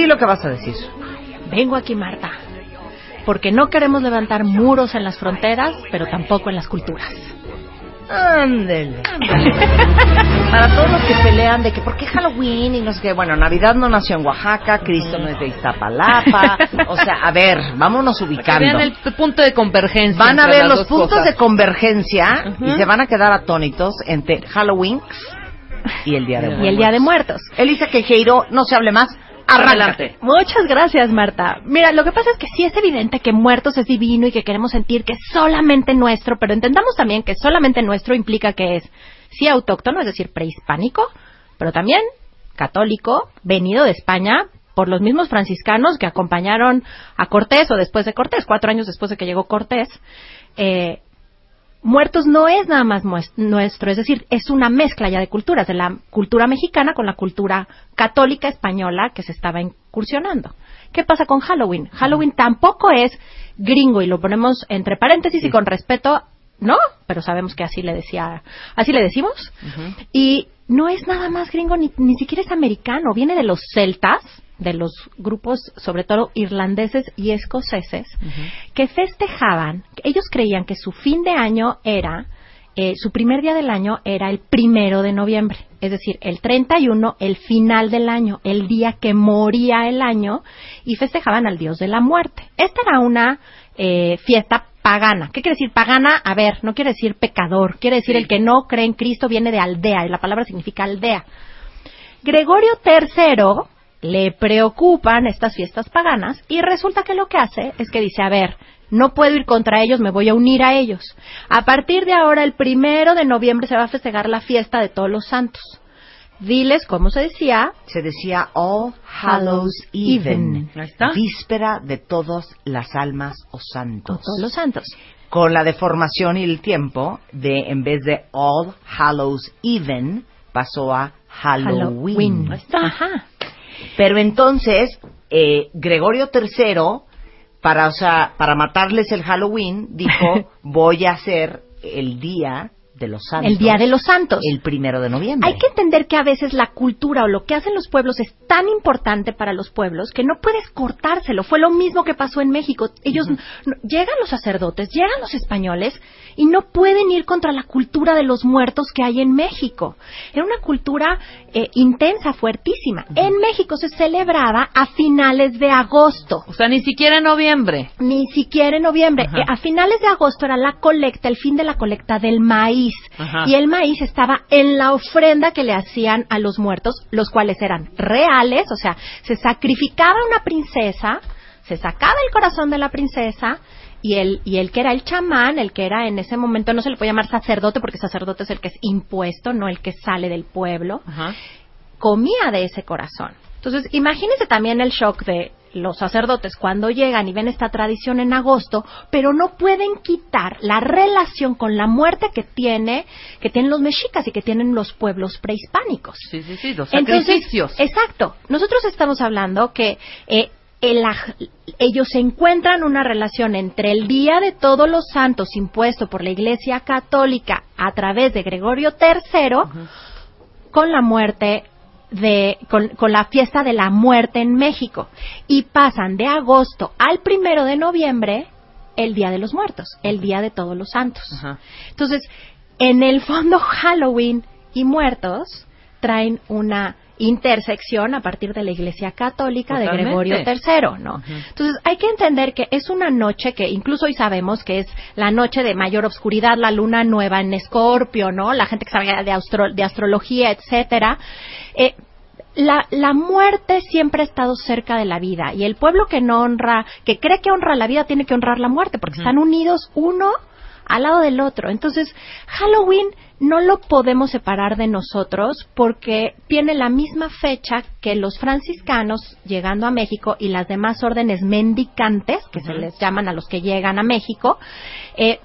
Di lo que vas a decir. Vengo aquí, Marta, porque no queremos levantar muros en las fronteras, pero tampoco en las culturas. Ándele. Para todos los que pelean de que por qué Halloween y no sé qué, bueno, Navidad no nació en Oaxaca, Cristo no es de Iztapalapa, o sea, a ver, vámonos ubicando. Vean el punto de convergencia. Van a ver los puntos cosas. de convergencia y se van a quedar atónitos entre Halloween y el Día de Muertos. Y el Día de Muertos. Elisa Quejeiro, no se hable más, arráncate. Muchas gracias, Marta. Mira, lo que pasa es que sí es evidente que muertos es divino y que queremos sentir que es solamente nuestro, pero entendamos también que solamente nuestro implica que es, sí, autóctono, es decir, prehispánico, pero también católico, venido de España por los mismos franciscanos que acompañaron a Cortés o después de Cortés, cuatro años después de que llegó Cortés. Eh, Muertos no es nada más nuestro, es decir, es una mezcla ya de culturas, de la cultura mexicana con la cultura católica española que se estaba incursionando. ¿Qué pasa con Halloween? Halloween tampoco es gringo y lo ponemos entre paréntesis y con respeto, ¿no? Pero sabemos que así le decía, así le decimos. Y no es nada más gringo ni, ni siquiera es americano, viene de los celtas, de los grupos, sobre todo irlandeses y escoceses, que festejaban, ellos creían que su fin de año era, eh, su primer día del año era el primero de noviembre, es decir, el 31, el final del año, el día que moría el año, y festejaban al dios de la muerte. Esta era una eh, fiesta pagana. ¿Qué quiere decir pagana? A ver, no quiere decir pecador, quiere decir el que no cree en Cristo viene de aldea, y la palabra significa aldea. Gregorio III le preocupan estas fiestas paganas y resulta que lo que hace es que dice, a ver, no puedo ir contra ellos, me voy a unir a ellos. A partir de ahora, el primero de noviembre se va a festejar la fiesta de todos los santos. Diles cómo se decía. Se decía All Hallows Even, Ahí está. víspera de todas las almas o santos. Todos los santos. Con la deformación y el tiempo de, en vez de All Hallows Even, pasó a Halloween. Ahí está. Ajá. Pero entonces, eh, Gregorio III, para, o sea, para matarles el Halloween, dijo, voy a hacer el día de los santos. El Día de los Santos. El primero de noviembre. Hay que entender que a veces la cultura o lo que hacen los pueblos es tan importante para los pueblos que no puedes cortárselo. Fue lo mismo que pasó en México. Ellos no- llegan los sacerdotes, llegan los españoles y no pueden ir contra la cultura de los muertos que hay en México. Era una cultura eh, intensa, fuertísima. En México se celebraba a finales de agosto. O sea, ni siquiera en noviembre. Ni siquiera en noviembre. Eh, a finales de agosto era la colecta, el fin de la colecta del maíz. Ajá. Y el maíz estaba en la ofrenda que le hacían a los muertos, los cuales eran reales, o sea, se sacrificaba una princesa, se sacaba el corazón de la princesa. Y el, y el que era el chamán, el que era en ese momento, no se le puede llamar sacerdote porque sacerdote es el que es impuesto, no el que sale del pueblo Ajá. comía de ese corazón. Entonces, imagínense también el shock de los sacerdotes cuando llegan y ven esta tradición en agosto, pero no pueden quitar la relación con la muerte que tiene, que tienen los mexicas y que tienen los pueblos prehispánicos. Sí, sí, sí, los Entonces, sacrificios. exacto. Nosotros estamos hablando que eh, el ellos encuentran una relación entre el Día de Todos los Santos impuesto por la Iglesia Católica a través de Gregorio III con la muerte de con, con la fiesta de la muerte en México y pasan de agosto al primero de noviembre el Día de los Muertos, el Día de Todos los Santos. Ajá. Entonces, en el fondo Halloween y muertos traen una intersección a partir de la Iglesia Católica de. Gregorio III, ¿no? Entonces hay que entender que es una noche que incluso hoy sabemos que es la noche de mayor obscuridad, la luna nueva en Escorpio, ¿no? La gente que sabe de, astro- de astrología, etcétera. Eh, la, la muerte siempre ha estado cerca de la vida y el pueblo que no honra, que cree que honra la vida, tiene que honrar la muerte porque están unidos uno al lado del otro. Entonces, Halloween no lo podemos separar de nosotros porque tiene la misma fecha que los franciscanos llegando a México y las demás órdenes mendicantes, que se les llaman a los que llegan a México, eh,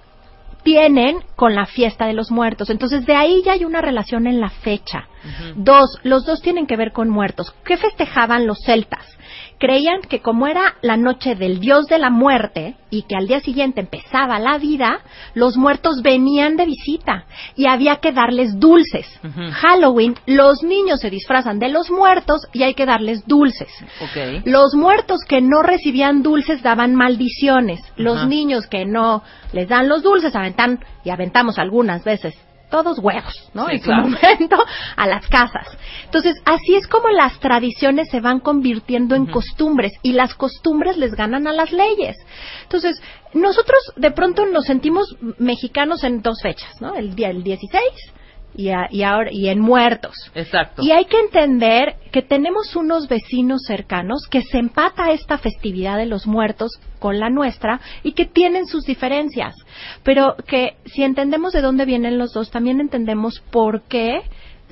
tienen con la fiesta de los muertos. Entonces, de ahí ya hay una relación en la fecha. Dos, los dos tienen que ver con muertos. ¿Qué festejaban los celtas? Creían que como era la noche del dios de la muerte y que al día siguiente empezaba la vida, los muertos venían de visita y había que darles dulces. Halloween, los niños se disfrazan de los muertos y hay que darles dulces. Los muertos que no recibían dulces daban maldiciones. Los niños que no les dan los dulces aventan y aventamos algunas veces todos huevos, ¿no? Sí, en su claro. momento a las casas. Entonces, así es como las tradiciones se van convirtiendo en costumbres y las costumbres les ganan a las leyes. Entonces, nosotros de pronto nos sentimos mexicanos en dos fechas, ¿no? El día el 16 y, a- y ahora y en muertos. Exacto. Y hay que entender que tenemos unos vecinos cercanos que se empata esta festividad de los muertos con la nuestra y que tienen sus diferencias. Pero que si entendemos de dónde vienen los dos, también entendemos por qué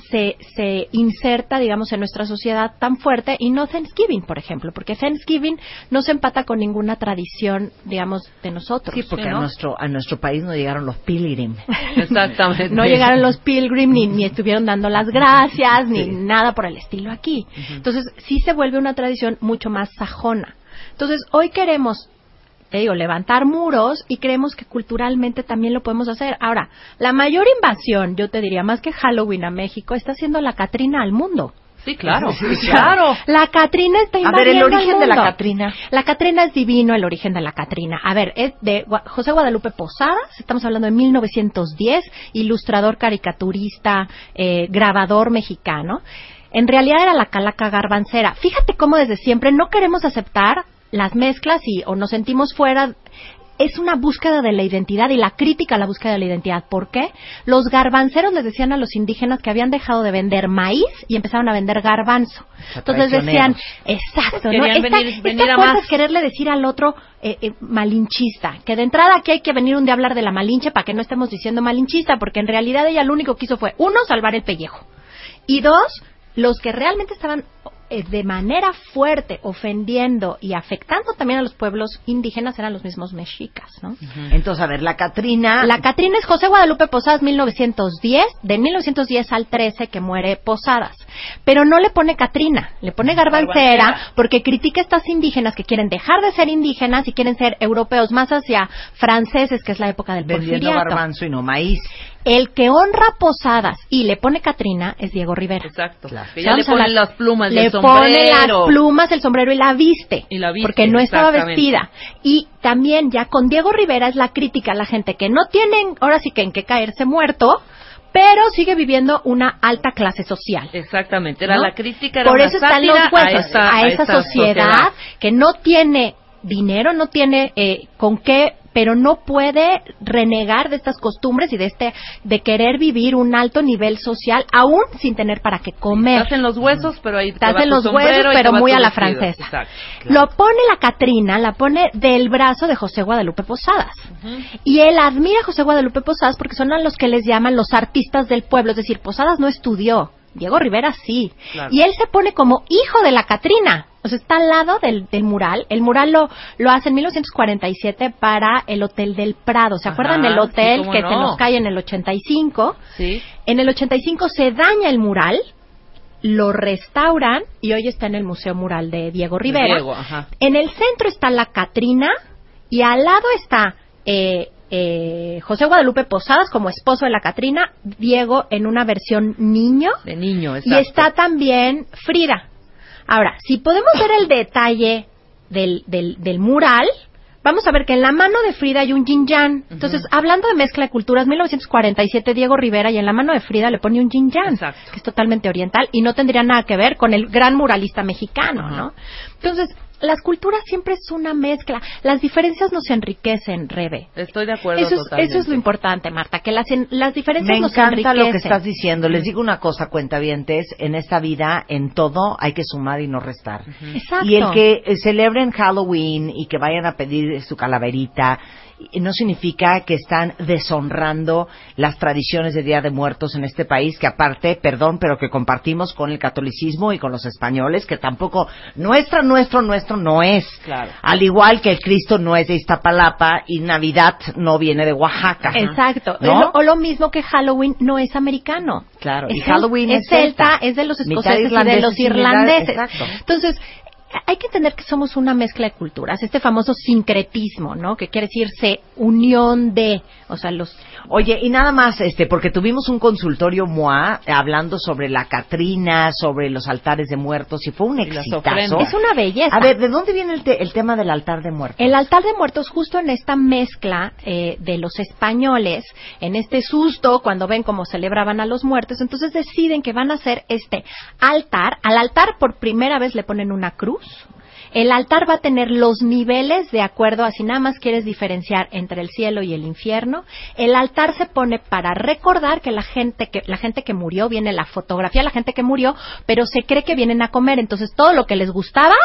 se, se inserta, digamos, en nuestra sociedad tan fuerte y no Thanksgiving, por ejemplo, porque Thanksgiving no se empata con ninguna tradición, digamos, de nosotros. Sí, porque a, nuestro, a nuestro país no llegaron los pilgrim. Exactamente. No llegaron los pilgrim ni, ni estuvieron dando las gracias ni nada por el estilo aquí. Entonces sí se vuelve una tradición mucho más sajona. Entonces hoy queremos, te digo, levantar muros y creemos que culturalmente también lo podemos hacer. Ahora, la mayor invasión, yo te diría más que Halloween a México, está haciendo la Catrina al mundo. Sí, claro. Sí, sí, claro. La Catrina está A ver, el invadiendo origen de la. Catrina. La Catrina es divino, el origen de la Catrina. A ver, es de José Guadalupe Posadas, estamos hablando de 1910, ilustrador, caricaturista, eh, grabador mexicano. En realidad era la calaca garbancera. Fíjate cómo desde siempre no queremos aceptar las mezclas y o nos sentimos fuera es una búsqueda de la identidad y la crítica a la búsqueda de la identidad. ¿Por qué? Los garbanceros les decían a los indígenas que habían dejado de vender maíz y empezaron a vender garbanzo. sea, Entonces decían, exacto, ¿no? Esta, venir- esta venir a cosa más. es quererle decir al otro eh, eh, malinchista. Que de entrada aquí hay que venir un día a hablar de la malinche para que no estemos diciendo malinchista, porque en realidad ella lo único que hizo fue, uno, salvar el pellejo. Y dos, los que realmente estaban de manera fuerte ofendiendo y afectando también a los pueblos indígenas eran los mismos mexicas, ¿no? Entonces, a ver, la Catrina. La Catrina es José Guadalupe Posadas 1910, de 1910 al 13 que muere Posadas. Pero no le pone Catrina, le pone garbancera Garbancera. porque critica a estas indígenas que quieren dejar de ser indígenas y quieren ser europeos más hacia franceses, que es la época del vendiendo porfiriato. garbanzo y no maíz. El que honra Posadas y le pone Catrina es Diego Rivera. Exacto. Claro. Que ya le la- las plumas y le el sombrero. pone las plumas, el sombrero y la viste. Y la viste, Porque no estaba vestida. Y también ya con Diego Rivera es la crítica a la gente que no tienen, ahora sí que en qué caerse muerto, pero sigue viviendo una alta clase social. Exactamente. Era ¿no? la crítica, era Por eso están los huesos, a esa, a esa esa sociedad, que no tiene dinero, no tiene eh, con qué, pero no puede renegar de estas costumbres y de este de querer vivir un alto nivel social aún sin tener para qué comer. Estás en los huesos, pero ahí Estás en los huesos, pero muy a la vestido. francesa. Exacto. Lo pone la Catrina, la pone del brazo de José Guadalupe Posadas. Y él admira a José Guadalupe Posadas porque son a los que les llaman los artistas del pueblo. Es decir, Posadas no estudió. Diego Rivera sí. Claro. Y él se pone como hijo de la Catrina. O sea, está al lado del, del mural. El mural lo, lo hace en 1947 para el Hotel del Prado. ¿Se Ajá, acuerdan del hotel que no. se nos cae en el 85? Sí. En el 85 se daña el mural, lo restauran y hoy está en el Museo Mural de Diego Rivera. Diego, ajá. En el centro está la Catrina y al lado está eh, eh, José Guadalupe Posadas como esposo de la Catrina, Diego en una versión niño De niño, y exacto. está también Frida. Ahora, si podemos ver el detalle del, del, del mural, vamos a ver que en la mano de Frida hay un yin yang. Entonces, hablando de mezcla de culturas, 1947 Diego Rivera y en la mano de Frida le pone un yin yang, Exacto. que es totalmente oriental y no tendría nada que ver con el gran muralista mexicano, ¿no? Entonces, las culturas siempre es una mezcla. Las diferencias nos enriquecen, Rebe. Estoy de acuerdo Eso es, totalmente. eso es lo importante, Marta, que las, en- las diferencias Me nos encanta enriquecen. lo que estás diciendo. Les digo una cosa, cuentavientes. En esta vida, en todo, hay que sumar y no restar. Exacto. Y el que eh, celebren Halloween y que vayan a pedir su calaverita no significa que están deshonrando las tradiciones de Día de Muertos en este país, que aparte, perdón, pero que compartimos con el catolicismo y con los españoles, que tampoco nuestra, nuestro, nuestro no es. Claro. Al igual que el Cristo no es de Iztapalapa y Navidad no viene de Oaxaca. Exacto. ¿No? Es lo- o lo mismo que Halloween no es americano. Claro, Es y Halloween es celta, celta. es de los escoceses y de irlandeses los y mitad- irlandeses. exacto. Entonces, hay que entender que somos una mezcla de culturas, este famoso sincretismo, ¿no? Que quiere decirse unión de, o sea, los Oye, y nada más, este, porque tuvimos un consultorio MOA hablando sobre la Catrina, sobre los altares de muertos, y fue un exitazo. es una belleza. A ver, ¿de dónde viene el, te- el tema del altar de muertos? El altar de muertos, justo en esta mezcla eh, de los españoles, en este susto, cuando ven cómo celebraban a los muertos, entonces deciden que van a hacer este altar. Al altar por primera vez le ponen una cruz. El altar va a tener los niveles de acuerdo a si nada más quieres diferenciar entre el cielo y el infierno. El altar se pone para recordar que la gente que la gente que murió viene la fotografía de la gente que murió, pero se cree que vienen a comer, entonces todo lo que les gustaba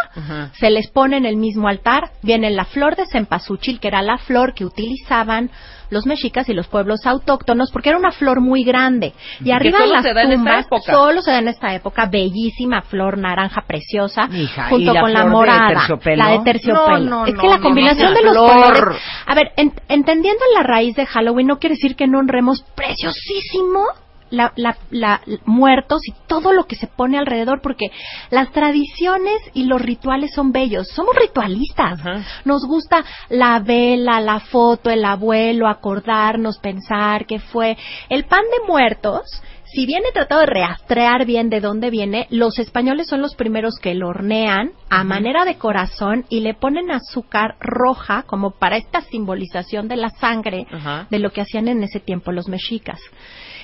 se les pone en el mismo altar. Viene la flor de cempasúchil, que era la flor que utilizaban los mexicas y los pueblos autóctonos, porque era una flor muy grande. Y arriba de solo las se en tumbas, solo se da en esta época, bellísima flor naranja preciosa, Hija, ¿y junto la con la de morada, la de terciopelo. No, no, es no, que la combinación de los colores. A ver, en- entendiendo la raíz de Halloween no quiere decir que no honremos preciosísimo la, la, la- muertos y todo lo que se pone alrededor, porque las tradiciones y los rituales son bellos. Somos ritualistas. Ajá. Nos gusta la vela, la foto, el abuelo, acordarnos, pensar qué fue. El pan de muertos, si bien he tratado de rastrear bien de dónde viene, los españoles son los primeros que lo hornean a manera de corazón y le ponen azúcar roja como para esta simbolización de la sangre Ajá. de lo que hacían en ese tiempo los mexicas.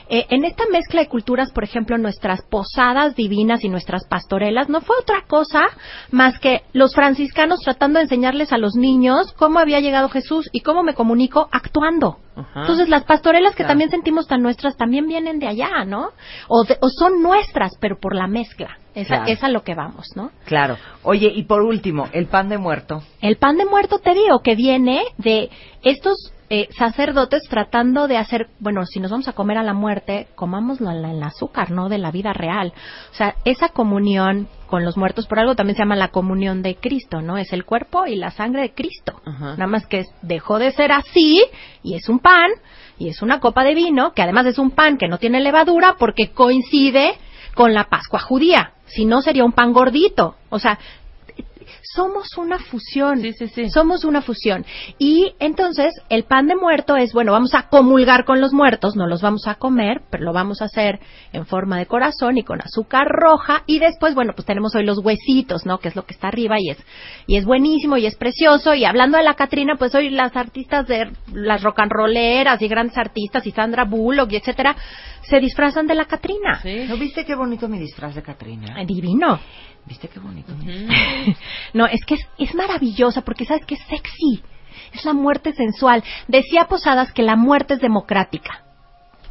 Eh, en esta mezcla de culturas, por ejemplo, nuestras posadas divinas y nuestras pastorelas no fue otra cosa más que los franciscanos tratando de enseñarles a los niños cómo había llegado Jesús y cómo me comunico actuando. Ajá. Entonces, las pastorelas que Claro. también sentimos tan nuestras también vienen de allá, ¿no? O, de- o son nuestras, pero por la mezcla. Esa, Claro. es a lo que vamos, ¿no? Claro. Oye, y por último, el pan de muerto. El pan de muerto, te digo, que viene de estos eh, sacerdotes tratando de hacer, bueno, si nos vamos a comer a la muerte, comámoslo en, el azúcar, no de la vida real. O sea, esa comunión con los muertos, por algo también se llama la comunión de Cristo, ¿no? Es el cuerpo y la sangre de Cristo. Ajá. Nada más que dejó de ser así y es un pan y es una copa de vino, que además es un pan que no tiene levadura porque coincide con la Pascua judía. Si no, sería un pan gordito. O sea, somos una fusión. Sí, sí, sí. Somos una fusión. Y entonces el pan de muerto es, bueno, vamos a comulgar con los muertos, no los vamos a comer, pero lo vamos a hacer en forma de corazón y con azúcar roja. Y después, bueno, pues tenemos hoy los huesitos, ¿no? Que es lo que está arriba y es, y es buenísimo y es precioso. Y hablando de la Catrina, pues hoy las artistas de las rock and rolleras y grandes artistas y Sandra Bullock y etcétera, se disfrazan de la Catrina. Sí. ¿No viste qué bonito mi disfraz de Catrina? Divino. ¿Viste qué bonito? No, es que es, es maravillosa porque sabes que es sexy. Es la muerte sensual. Decía Posadas que la muerte es democrática.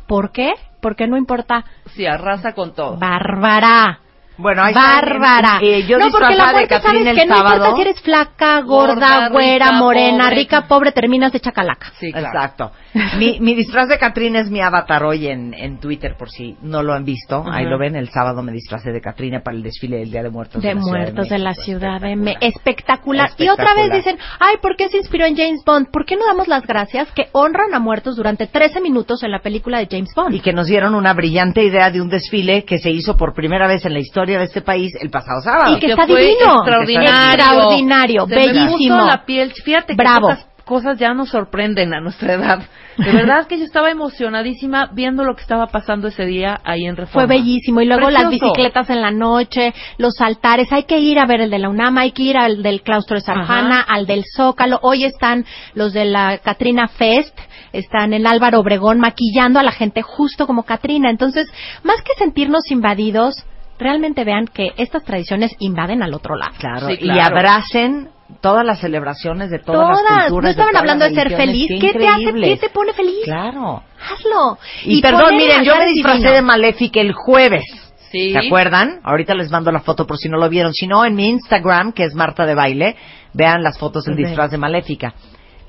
¿Por qué? Porque no importa. Sí, arrasa con todo. Bárbara. Bueno, ahí está, Bárbara. eh, yo no, porque la de Catrina sabes que no sábado. importa si eres flaca, gorda, Gorda, güera, rica, morena, pobre. rica, pobre, terminas de chacalaca. Sí, claro. Exacto. Mi, mi disfraz de Catrina es mi avatar hoy en, en Twitter, por si no lo han visto. Ahí Ajá. lo ven, el sábado me disfracé de Catrina para el desfile del Día de Muertos. de la Ciudad muertos de la México. ciudad de Espectacular. Me espectacular. Y otra vez dicen, ay, ¿por qué se inspiró en James Bond? ¿Por qué no damos las gracias que honran a muertos durante 13 minutos en la película de James Bond? Y que nos dieron una brillante idea de un desfile que se hizo por primera vez en la historia de este país el pasado sábado. Y que Que está fue divino. extraordinario. Extraordinario, Se me bellísimo. puso la piel. Fíjate Bravo. que pocas cosas ya nos sorprenden a nuestra edad. De verdad que yo estaba emocionadísima viendo lo que estaba pasando ese día ahí en Reforma. Fue bellísimo. Y luego las bicicletas en la noche, los altares. Hay que ir a ver el de la UNAM, hay que ir al del claustro de Sarjana, al del Zócalo. Hoy están los de la Catrina Fest, están en Álvaro Obregón maquillando a la gente justo como Catrina. Entonces, más que sentirnos invadidos, realmente vean que estas tradiciones invaden al otro lado. Claro, Sí, y claro. abracen todas las celebraciones de todas, las Todas, culturas. no estaban todas hablando de las ser feliz. Qué ¿Qué te hace, increíble. qué te pone feliz? Claro. Hazlo. Y, perdón, ponen miren, yo me disfracé divinos. de Maléfica el jueves. Sí. ¿Se acuerdan? Ahorita les mando la foto por si no lo vieron. Si no, en mi Instagram, que es Marta de Baile, vean las fotos del disfraz de Maléfica.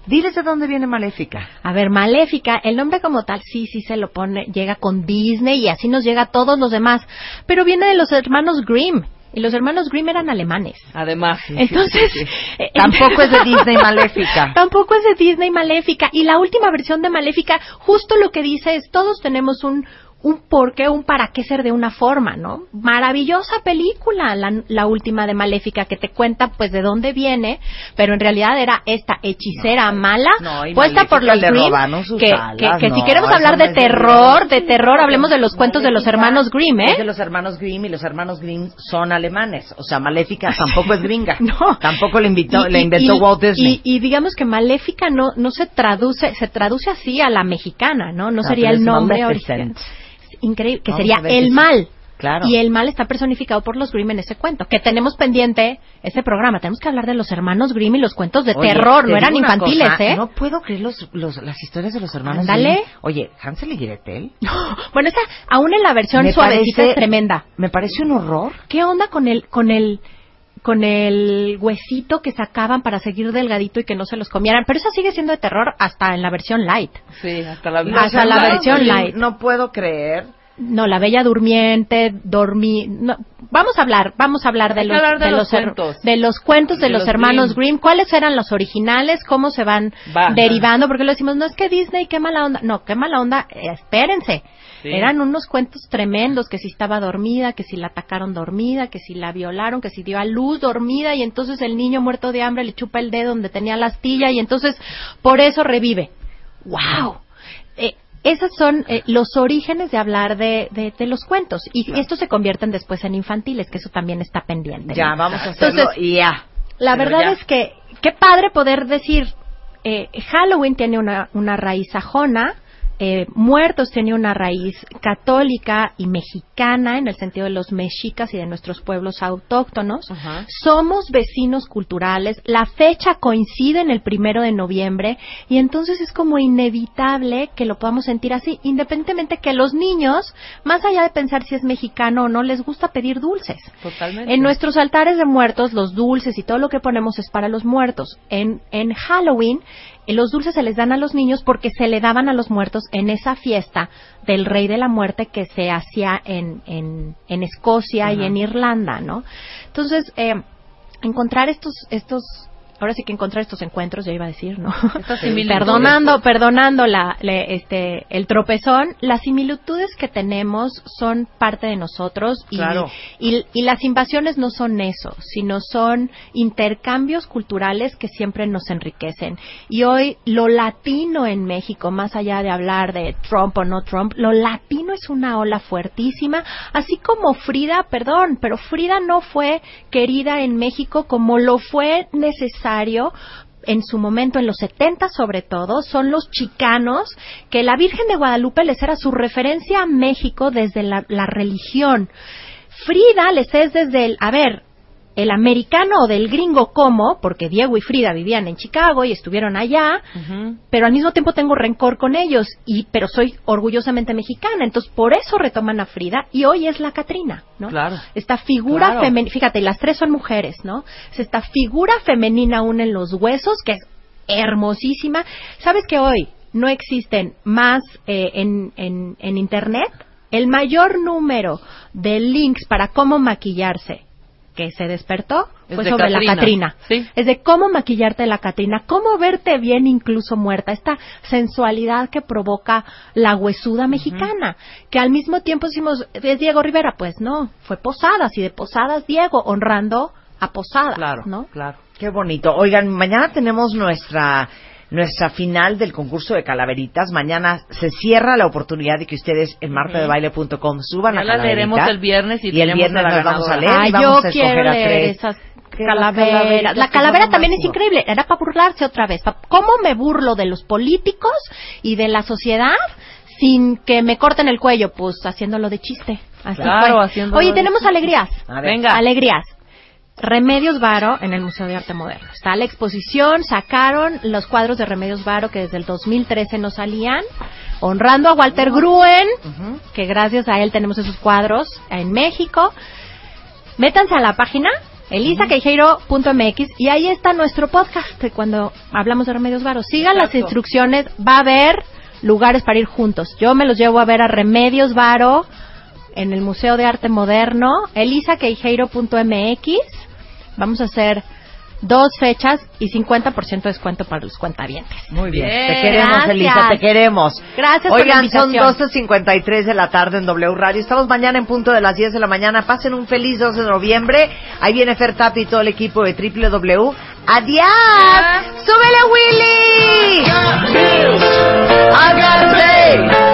Diles de dónde viene Maléfica. A ver, Maléfica, el nombre como tal, sí, sí se lo pone, llega con Disney y así nos llega a todos los demás, pero viene de los hermanos Grimm. Y los hermanos Grimm eran alemanes. Además. Entonces, eh, Tampoco es de Disney Maléfica. Tampoco es de Disney Maléfica. Y la última versión de Maléfica, justo lo que dice es, todos tenemos un, un por qué, un para qué ser de una forma, ¿no? Maravillosa película, la, la última de Maléfica, que te cuenta, pues, de dónde viene, pero en realidad era esta hechicera mala, no, y puesta por los Grimm, que, alas, que, que si queremos hablar de terror, de terror, hablemos de los cuentos de los hermanos Grimm, Es de ¿eh? los hermanos Grimm y los hermanos Grimm son alemanes. O sea, Maléfica tampoco es gringa. No. Tampoco le, invitó, Y- le inventó y- Walt Disney. Y, digamos que Maléfica no, no se traduce, se traduce así a la mexicana, ¿no? No No, sería el nombre original. Increíble, que Vamos sería el mal. Claro. Y el mal está personificado por los Grimm en ese cuento. Que tenemos pendiente ese programa. Tenemos que hablar de los hermanos Grimm y los cuentos de Oye, terror. te No eran infantiles, cosa, ¿eh? No puedo creer los, los- las historias de los hermanos. Grimm. Oye, Hansel y Gretel. Bueno, esa, aún en la versión Me suavecita parece- es tremenda. Me parece un horror. ¿Qué onda con el, con el, con el huesito que sacaban para seguir delgadito y que no se los comieran? Pero eso sigue siendo de terror hasta en la versión light. Sí, hasta la Hasta versión light. No puedo creer. No, la Bella Durmiente, dormí. No, vamos a hablar, vamos a hablar de los, hablar de los cuentos. de los cuentos de, De los, los hermanos Grimm. Grimm. ¿Cuáles eran los originales? ¿Cómo se van Va. derivando? Porque lo decimos, no es que Disney, qué mala onda. No, qué mala onda. eh, espérense. Sí. Eran unos cuentos tremendos, que si estaba dormida, que si la atacaron dormida, que si la violaron, que si dio a luz dormida y entonces el niño muerto de hambre le chupa el dedo donde tenía la astilla y entonces por eso revive. ¡Wow! Eh, esos son eh, los orígenes de hablar de, de, de los cuentos. Y estos se convierten después en infantiles, que eso también está pendiente. Ya, ¿no? vamos a hacerlo Entonces, y ya. la Pero verdad ya. es que qué padre poder decir, eh, Halloween tiene una, una raíz sajona, eh, Muertos tiene una raíz católica y mexicana en el sentido de los mexicas y de nuestros pueblos autóctonos. Ajá. Somos vecinos culturales, la fecha coincide en el primero de noviembre y entonces es como inevitable que lo podamos sentir así, independientemente que los niños, más allá de pensar si es mexicano o no, les gusta pedir dulces. Totalmente. En nuestros altares de muertos, los dulces y todo lo que ponemos es para los muertos. En, en Halloween, los dulces se les dan a los niños porque se le daban a los muertos en esa fiesta del Rey de la Muerte que se hacía en, en, en Escocia y en Irlanda, ¿no? Entonces, eh, encontrar estos, estos, ahora sí que encontrar estos encuentros, ya iba a decir, ¿no? Perdonando, perdonando la, le- este, el tropezón, las similitudes que tenemos son parte de nosotros y, Claro. y, y las invasiones no son eso, sino son intercambios culturales que siempre nos enriquecen. Y hoy lo latino en México, más allá de hablar de Trump o no Trump, lo latino es una ola fuertísima, así como Frida, perdón, pero Frida no fue querida en México como lo fue necesario en su momento, en los 70 sobre todo, son los chicanos, que la Virgen de Guadalupe les era su referencia a México desde la, la religión. Frida les es desde el, a ver, el americano o del gringo como, porque Diego y Frida vivían en Chicago y estuvieron allá, pero al mismo tiempo tengo rencor con ellos, y pero soy orgullosamente mexicana, entonces por eso retoman a Frida y hoy es la Catrina, ¿no? Claro. Esta figura Claro. femenina, fíjate, las tres son mujeres, ¿no? Es esta figura femenina aún en los huesos, que es hermosísima. ¿Sabes que hoy no existen más eh, en, en, en Internet? El mayor número de links para cómo maquillarse que se despertó Es fue de sobre la Catrina. Sí. Es de cómo maquillarte la Catrina, cómo verte bien incluso muerta, esta sensualidad que provoca la huesuda mexicana, que al mismo tiempo decimos, es Diego Rivera, pues no, fue Posadas y de Posadas Diego, honrando a Posadas, Claro, ¿no? claro. Qué bonito. Oigan, mañana tenemos nuestra nuestra final del concurso de calaveritas. Mañana se cierra la oportunidad de que ustedes en martadebaile.com suban Ya la la leeremos calaverita. el viernes y, y el tenemos viernes a la nos vamos a leer Ah, y yo vamos a quiero escoger a leer tres. esas las calaveras. calaveritas La calavera también es increíble. Era para burlarse otra vez. ¿Cómo me burlo de los políticos y de la sociedad sin que me corten el cuello? Pues haciéndolo de chiste. Así Claro, haciéndolo Oye, de tenemos chiste. alegrías. A ver. Venga. Alegrías. Remedios Varo en el Museo de Arte Moderno. Está la exposición, sacaron los cuadros de Remedios Varo que desde el 2013 no salían, honrando a Walter Gruen, que gracias a él tenemos esos cuadros en México. Métanse a la página elisaqueijeiro.mx y ahí está nuestro podcast cuando hablamos de Remedios Varo. Sigan las instrucciones, va a haber lugares para ir juntos. Yo me los llevo a ver a Remedios Varo en el Museo de Arte Moderno, elisaqueijeiro.mx. Vamos a hacer dos fechas y 50% de descuento para los cuentavientes. Muy bien. Bien, Te queremos, gracias. Elisa, te queremos. Gracias por la Oigan, son invitación. 12.53 de la tarde en W Radio. Estamos mañana en punto de las 10 de la mañana. Pasen un feliz 2 de noviembre. Ahí viene Fer Tapi y todo el equipo de WW. ¡Adiós! ¡Súbele, Willy! I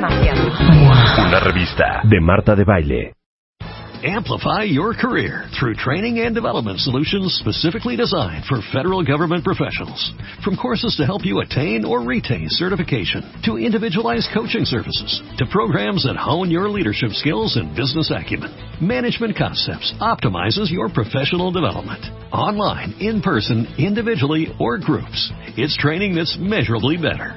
demasiado. Una revista de Marta de Baile. Amplify your career through training and development solutions specifically designed for federal government professionals. From courses to help you attain or retain certification, to individualized coaching services, to programs that hone your leadership skills and business acumen, Management Concepts optimizes your professional development. Online, in person, individually, or groups. It's training that's measurably better.